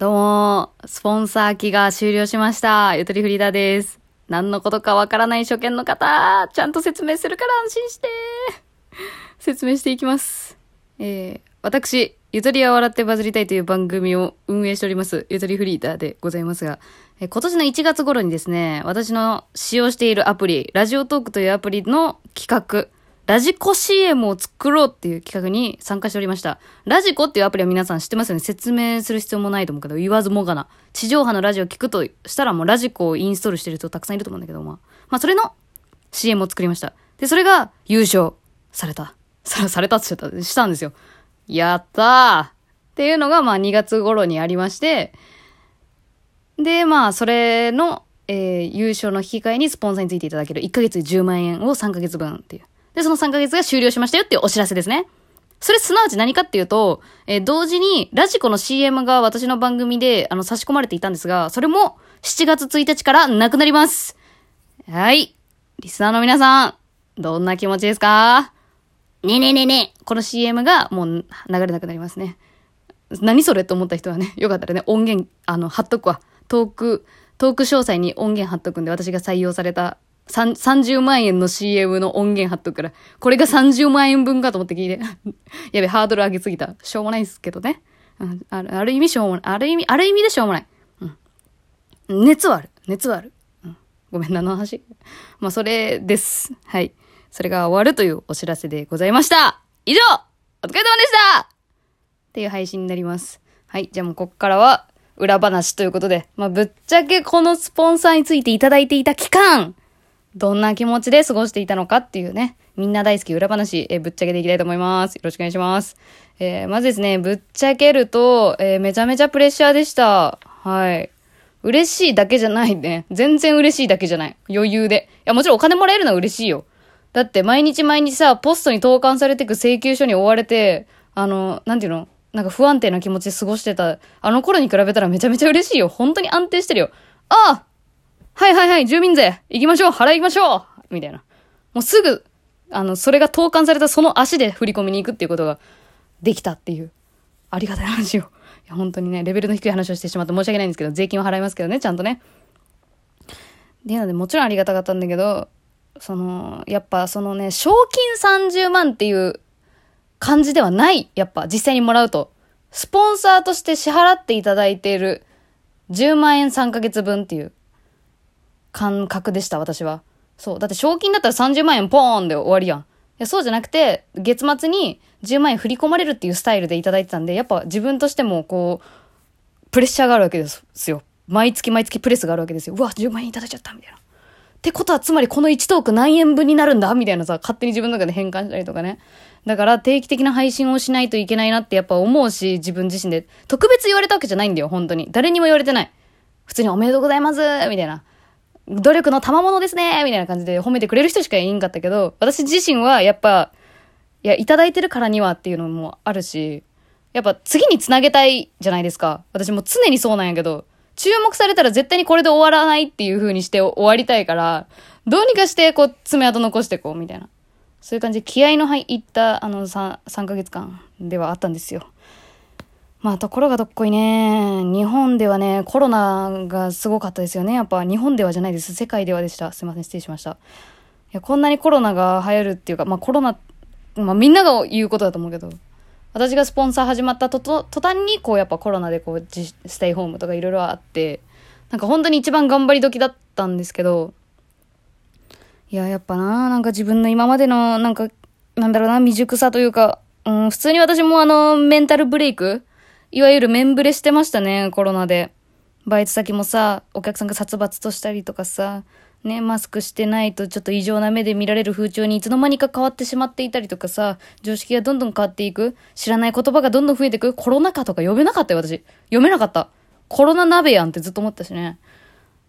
どうも、スポンサー期が終了しました。ゆとりフリーダーです。何のことかわからない初見の方、ちゃんと説明するから安心して。説明していきます。えー、私、ゆとりは笑ってバズりたいという番組を運営しております、ゆとりフリーダーでございますが、えー今年の1月頃にですね、私の使用しているアプリ、ラジオトークというアプリの企画、ラジコ CM を作ろうっていう企画に参加しておりました。ラジコっていうアプリは皆さん知ってますよね説明する必要もないと思うけど、言わずもがな。地上波のラジオを聞くとしたらもうラジコをインストールしてる人たくさんいると思うんだけど、まあ、まあそれの CM を作りました。で、それが優勝された。さ、されたって言っちゃった。したんですよ。やったーっていうのがまあ2月頃にありまして、で、まあ、それの、えー優勝の引き換えにスポンサーについていただける1ヶ月10万円を3ヶ月分っていう。で、その3ヶ月が終了しましたよっていうお知らせですね。それすなわち何かっていうと、えー同時にラジコの CM が私の番組であの差し込まれていたんですが、それも7月1日からなくなります。はい。リスナーの皆さん、どんな気持ちですか？ねえねえねえねえ。この CM がもう流れなくなりますね。何それと思った人はね、よかったらね、音源、あの、貼っとくわ。トーク、トーク詳細に音源貼っとくんで、私が採用された30万円の CM の音源貼っとくから、これが30万円分かと思って聞いて。やべ、ハードル上げすぎた。しょうもないですけどね。うん、あるある意味しょうもない。ある意味、ある意味でしょうもない。うん。熱はある。熱はある。うん。ごめん、何の話？まあ、それです。はい。それが終わるというお知らせでございました。以上お疲れ様でしたっていう配信になります。はい。じゃあもうこっからは裏話ということで、まあ、ぶっちゃけこのスポンサーについていただいていた期間、どんな気持ちで過ごしていたのかっていうね、みんな大好き裏話、えーぶっちゃけていきたいと思います。よろしくお願いします。えーまずですね、ぶっちゃけると、えーめちゃめちゃプレッシャーでした。はい。嬉しいだけじゃないね。全然嬉しいだけじゃない。余裕で。いや、もちろんお金もらえるのは嬉しいよ。だって毎日毎日さ、ポストに投函されてく請求書に追われて、あの、なんていうの？なんか不安定な気持ちで過ごしてた、あの頃に比べたらめちゃめちゃ嬉しいよ。本当に安定してるよ。ああはいはいはい、住民税行きましょう払い行きましょうみたいな。もうすぐ、あの、それが投函されたその足で振り込みに行くっていうことができたっていう、ありがたい話を。いや、本当にね、レベルの低い話をしてしまって申し訳ないんですけど、税金は払いますけどね、ちゃんとね。っていうので、もちろんありがたかったんだけど、その、やっぱそのね、賞金30万っていう感じではない。やっぱ実際にもらうと。スポンサーとして支払っていただいている10万円3ヶ月分っていう感覚でした、私は。そう。だって賞金だったら30万円ポーンで終わりやん。いや、そうじゃなくて、月末に10万円振り込まれるっていうスタイルでいただいてたんで、やっぱ自分としてもこう、プレッシャーがあるわけですよ。毎月毎月プレスがあるわけですよ。うわ、10万円いただいちゃった、みたいな。ってことは、つまりこの1トーク何円分になるんだ？みたいなさ、勝手に自分の中で変換したりとかね。だから定期的な配信をしないといけないなってやっぱ思うし、自分自身で。特別言われたわけじゃないんだよ、本当に。誰にも言われてない。普通におめでとうございますみたいな。努力の賜物ですねみたいな感じで褒めてくれる人しかいんかったけど、私自身はやっぱ、いや、いただいてるからにはっていうのもあるし、やっぱ次につなげたいじゃないですか。私も常にそうなんやけど、注目されたら絶対にこれで終わらないっていう風にして終わりたいから、どうにかしてこう爪痕残していこうみたいな。そういう感じで気合の入ったあの 3, 3ヶ月間ではあったんですよ。まあところがどっこいね。日本ではね、コロナがすごかったですよね。やっぱ日本ではじゃないです。世界ではでした。すいません、失礼しました。いや、こんなにコロナが流行るっていうか、まあコロナ、まあみんなが言うことだと思うけど、私がスポンサー始まったとと途端にこうやっぱコロナでこうステイホームとかいろいろあって、なんか本当に一番頑張り時だったんですけど、いや、やっぱな、なんか自分の今までの、なんか、なんだろうな、未熟さというか、うん、普通に私もあの、メンタルブレイクいわゆるメンブレしてましたね、コロナで。バイト先もさ、お客さんが殺伐としたりとかさ、ね、マスクしてないとちょっと異常な目で見られる風潮にいつの間にか変わってしまっていたりとかさ、常識がどんどん変わっていく、知らない言葉がどんどん増えていく、コロナ禍とか読めなかったよ、私。読めなかった。コロナ鍋やんってずっと思ったしね。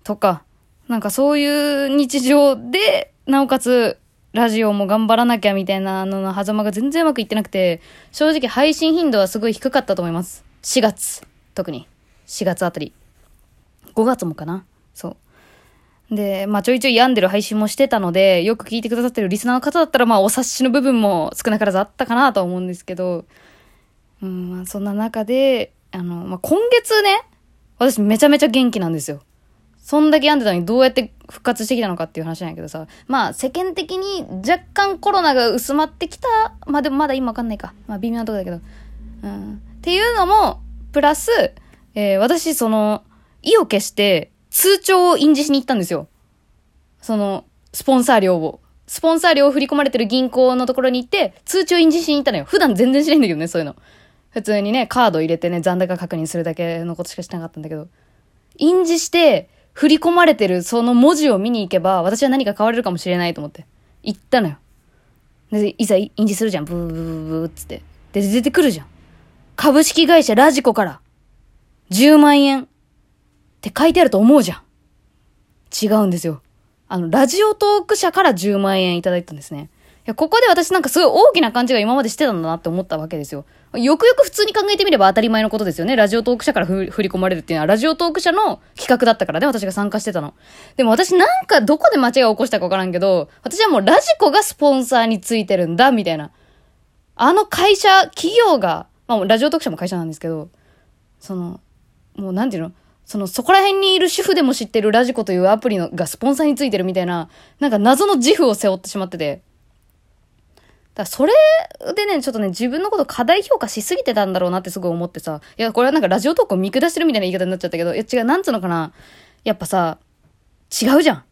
とか、なんかそういう日常で、なおかつ、ラジオも頑張らなきゃみたいなのの狭間が全然うまくいってなくて、正直配信頻度はすごい低かったと思います。4月。特に。4月あたり。5月もかなそう。で、まあちょいちょい病んでる配信もしてたので、よく聞いてくださってるリスナーの方だったら、まあお察しの部分も少なからずあったかなとは思うんですけど、うん、まあそんな中で、あの、まあ今月ね、私めちゃめちゃ元気なんですよ。そんだけ病んでたのにどうやって復活してきたのかっていう話なんやけどさ。まあ世間的に若干コロナが薄まってきた。まあでもまだ今わかんないか。まあ微妙なとこだけど。うん。っていうのも、プラス、えー、私その、意を決して通帳を印字しに行ったんですよ。その、スポンサー料を。スポンサー料を振り込まれてる銀行のところに行って、通帳印字しに行ったのよ。普段全然しないんだけどね、そういうの。普通にね、カード入れてね、残高確認するだけのことしかしてなかったんだけど。印字して、振り込まれてるその文字を見に行けば、私は何か変われるかもしれないと思って。行ったのよ。で、いざ印字するじゃん。ブーブーブーブーっつって。で、出てくるじゃん。株式会社ラジコから、10万円って書いてあると思うじゃん。違うんですよ。あの、ラジオトーク社から10万円いただいたんですね。いや、ここで私なんかすごい大きな勘違い今までしてたんだなって思ったわけですよ。よくよく普通に考えてみれば当たり前のことですよね。ラジオトーク社から振り込まれるっていうのは、ラジオトーク社の企画だったからね、私が参加してたの。でも私なんかどこで間違いを起こしたかわからんけど、私はもうラジコがスポンサーについてるんだ、みたいな。あの会社、企業が、まあラジオトーク社も会社なんですけど、その、もうなんていうの？その、そこら辺にいる主婦でも知ってるラジコというアプリのがスポンサーについてるみたいな、なんか謎の自負を背負ってしまってて。だそれでね、ちょっとね、自分のこと過大評価しすぎてたんだろうなってすごい思ってさ。いや、これはなんかラジオトークを見下してるみたいな言い方になっちゃったけど、いや違う、なんつうのかな？やっぱさ、違うじゃん。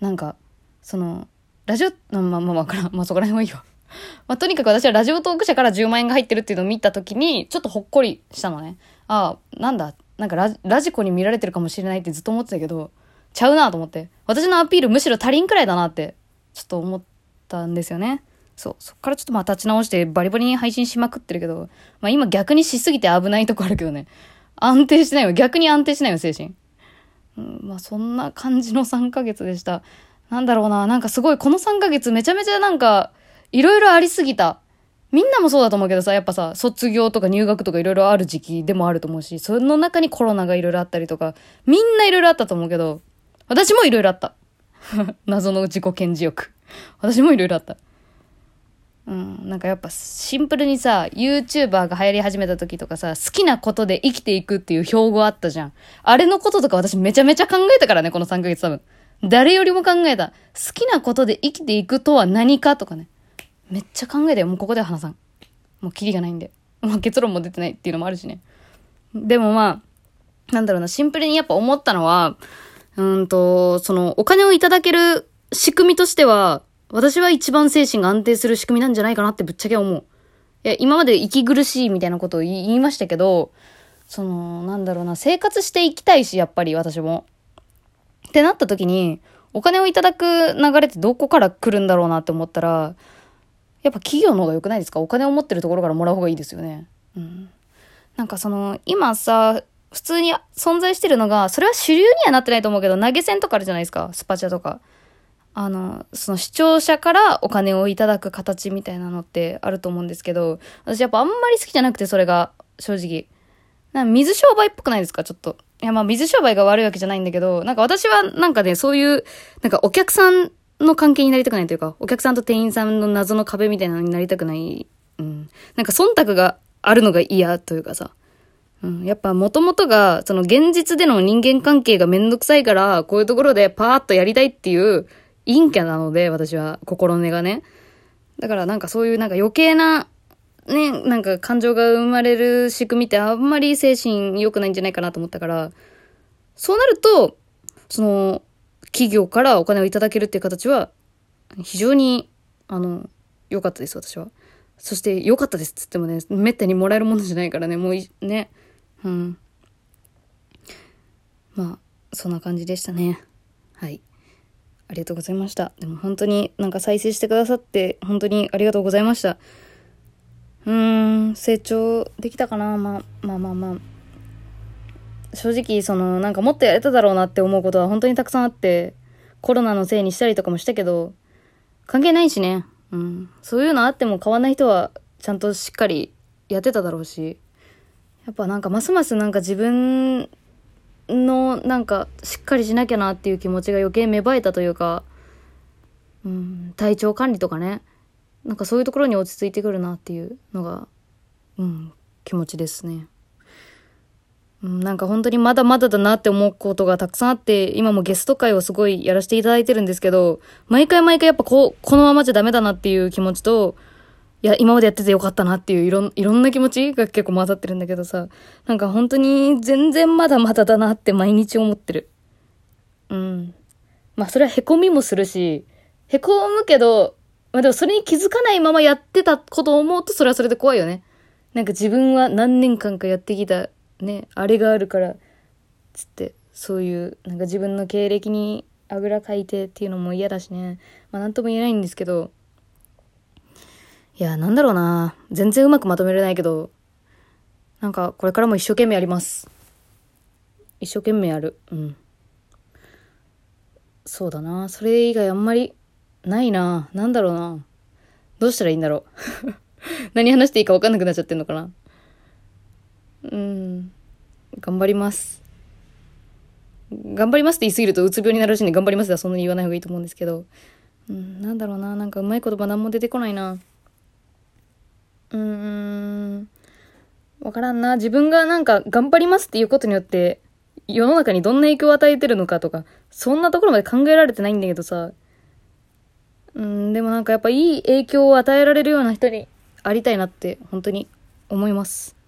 なんか、その、ラジオ、まあまあまあから。まあそこら辺はいいわ。まあとにかく私はラジオトーク社から10万円が入ってるっていうのを見たときに、ちょっとほっこりしたのね。ああ、なんだ、なんかララジコに見られてるかもしれないってずっと思ってたけど、ちゃうなと思って。私のアピールむしろ足りんくらいだなって、ちょっと思ったんですよね。そう。そっからちょっとまあ立ち直してバリバリに配信しまくってるけど、まあ今逆にしすぎて危ないとこあるけどね。安定しないよ。逆に安定しないよ、精神。うん、まあそんな感じの3ヶ月でした。なんだろうな。なんかすごいこの3ヶ月めちゃめちゃなんか、いろいろありすぎた。みんなもそうだと思うけどさ、やっぱさ、卒業とか入学とかいろいろある時期でもあると思うし、その中にコロナがいろいろあったりとか、みんないろいろあったと思うけど、私もいろいろあった。謎の自己顕示欲。私もいろいろあった。うん、なんかやっぱシンプルにさ、YouTuber が流行り始めた時とかさ、好きなことで生きていくっていう標語あったじゃん。あれのこととか私めちゃめちゃ考えたからね、この3ヶ月多分。誰よりも考えた。好きなことで生きていくとは何かとかね。めっちゃ考えたよ。もうここでは話さん。もうキリがないんで。まあ結論も出てないっていうのもあるしね。でもまあ、なんだろうな、シンプルにやっぱ思ったのは、うんと、その、お金をいただける仕組みとしては、私は一番精神が安定する仕組みなんじゃないかなってぶっちゃけ思う。いや、今まで息苦しいみたいなことを言いましたけど、その、なんだろうな、生活していきたいし、やっぱり私も。ってなった時に、お金をいただく流れってどこから来るんだろうなって思ったら、やっぱ企業の方が良くないですか？お金を持ってるところからもらう方がいいですよね。うん。なんかその、今さ、普通に存在してるのが、それは主流にはなってないと思うけど、投げ銭とかあるじゃないですか？スパチャとか。あの、その視聴者からお金をいただく形みたいなのってあると思うんですけど、私やっぱあんまり好きじゃなくて、それが、正直。な水商売っぽくないですか？ちょっと。いや、まあ水商売が悪いわけじゃないんだけど、なんか私はなんかね、そういう、なんかお客さんの関係になりたくないというか、お客さんと店員さんの謎の壁みたいなのになりたくない。うん。なんか忖度があるのが嫌というかさ。うん、やっぱ元々が、その現実での人間関係がめんどくさいから、こういうところでパーッとやりたいっていう陰キャなので、私は、心根がね。だからなんかそういうなんか余計な、ね、なんか感情が生まれる仕組みってあんまり精神良くないんじゃないかなと思ったから、そうなると、その、企業からお金をいただけるっていう形は、非常に、あの、良かったです、私は。そして、良かったですっつってもね、めったにもらえるものじゃないからね、もうね、うん。まあ、そんな感じでしたね。はい。ありがとうございました。でも本当になんか再生してくださって本当にありがとうございました。うーん、成長できたかなまあ、まあまあまあ。正直、その、なんかもっとやれただろうなって思うことは本当にたくさんあって、コロナのせいにしたりとかもしたけど、関係ないしね。うん。そういうのあっても変わんない人は、ちゃんとしっかりやってただろうし。やっぱなんかますますなんか自分のなんかしっかりしなきゃなっていう気持ちが余計芽生えたというか、うん、体調管理とかねなんかそういうところに落ち着いてくるなっていうのが、うん、気持ちですね。なんか本当にまだまだだなって思うことがたくさんあって、今もゲスト会をすごいやらせていただいてるんですけど、毎回毎回やっぱこう、このままじゃダメだなっていう気持ちと、いや、今までやっててよかったなっていういろん、いろんな気持ちが結構混ざってるんだけどさ、なんか本当に全然まだまだだなって毎日思ってる。うん。まあそれは凹みもするし、凹むけど、まあでもそれに気づかないままやってたことを思うとそれはそれで怖いよね。なんか自分は何年間かやってきたね、あれがあるから、つって、そういう、なんか自分の経歴にあぐらかいてっていうのも嫌だしね。まあなんとも言えないんですけど、いや、なんだろうな。全然うまくまとめれないけど、なんかこれからも一生懸命やります。一生懸命やる。うん。そうだな。それ以外あんまりないな。なんだろうな。どうしたらいいんだろう。何話していいか分かんなくなっちゃってんのかな。うん。頑張ります。頑張りますって言い過ぎるとうつ病になるらしいんで頑張りますはそんなに言わない方がいいと思うんですけど。うん、なんだろうな。なんかうまい言葉何も出てこないな。うーん。わからんな。自分がなんか頑張りますっていうことによって、世の中にどんな影響を与えてるのかとか、そんなところまで考えられてないんだけどさ。うん、でもなんかやっぱいい影響を与えられるような人にありたいなって本当に思います。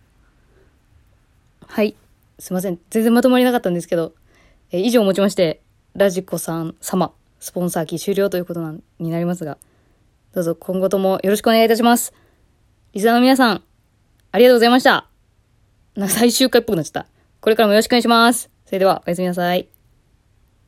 はい。すいません。全然まとまりなかったんですけど、えー以上をもちまして、ラジコさん様、スポンサー期終了ということなんになりますが、どうぞ今後ともよろしくお願いいたします。リスナーの皆さん、ありがとうございました。なんか最終回っぽくなっちゃった。これからもよろしくお願いします。それでは、おやすみなさい。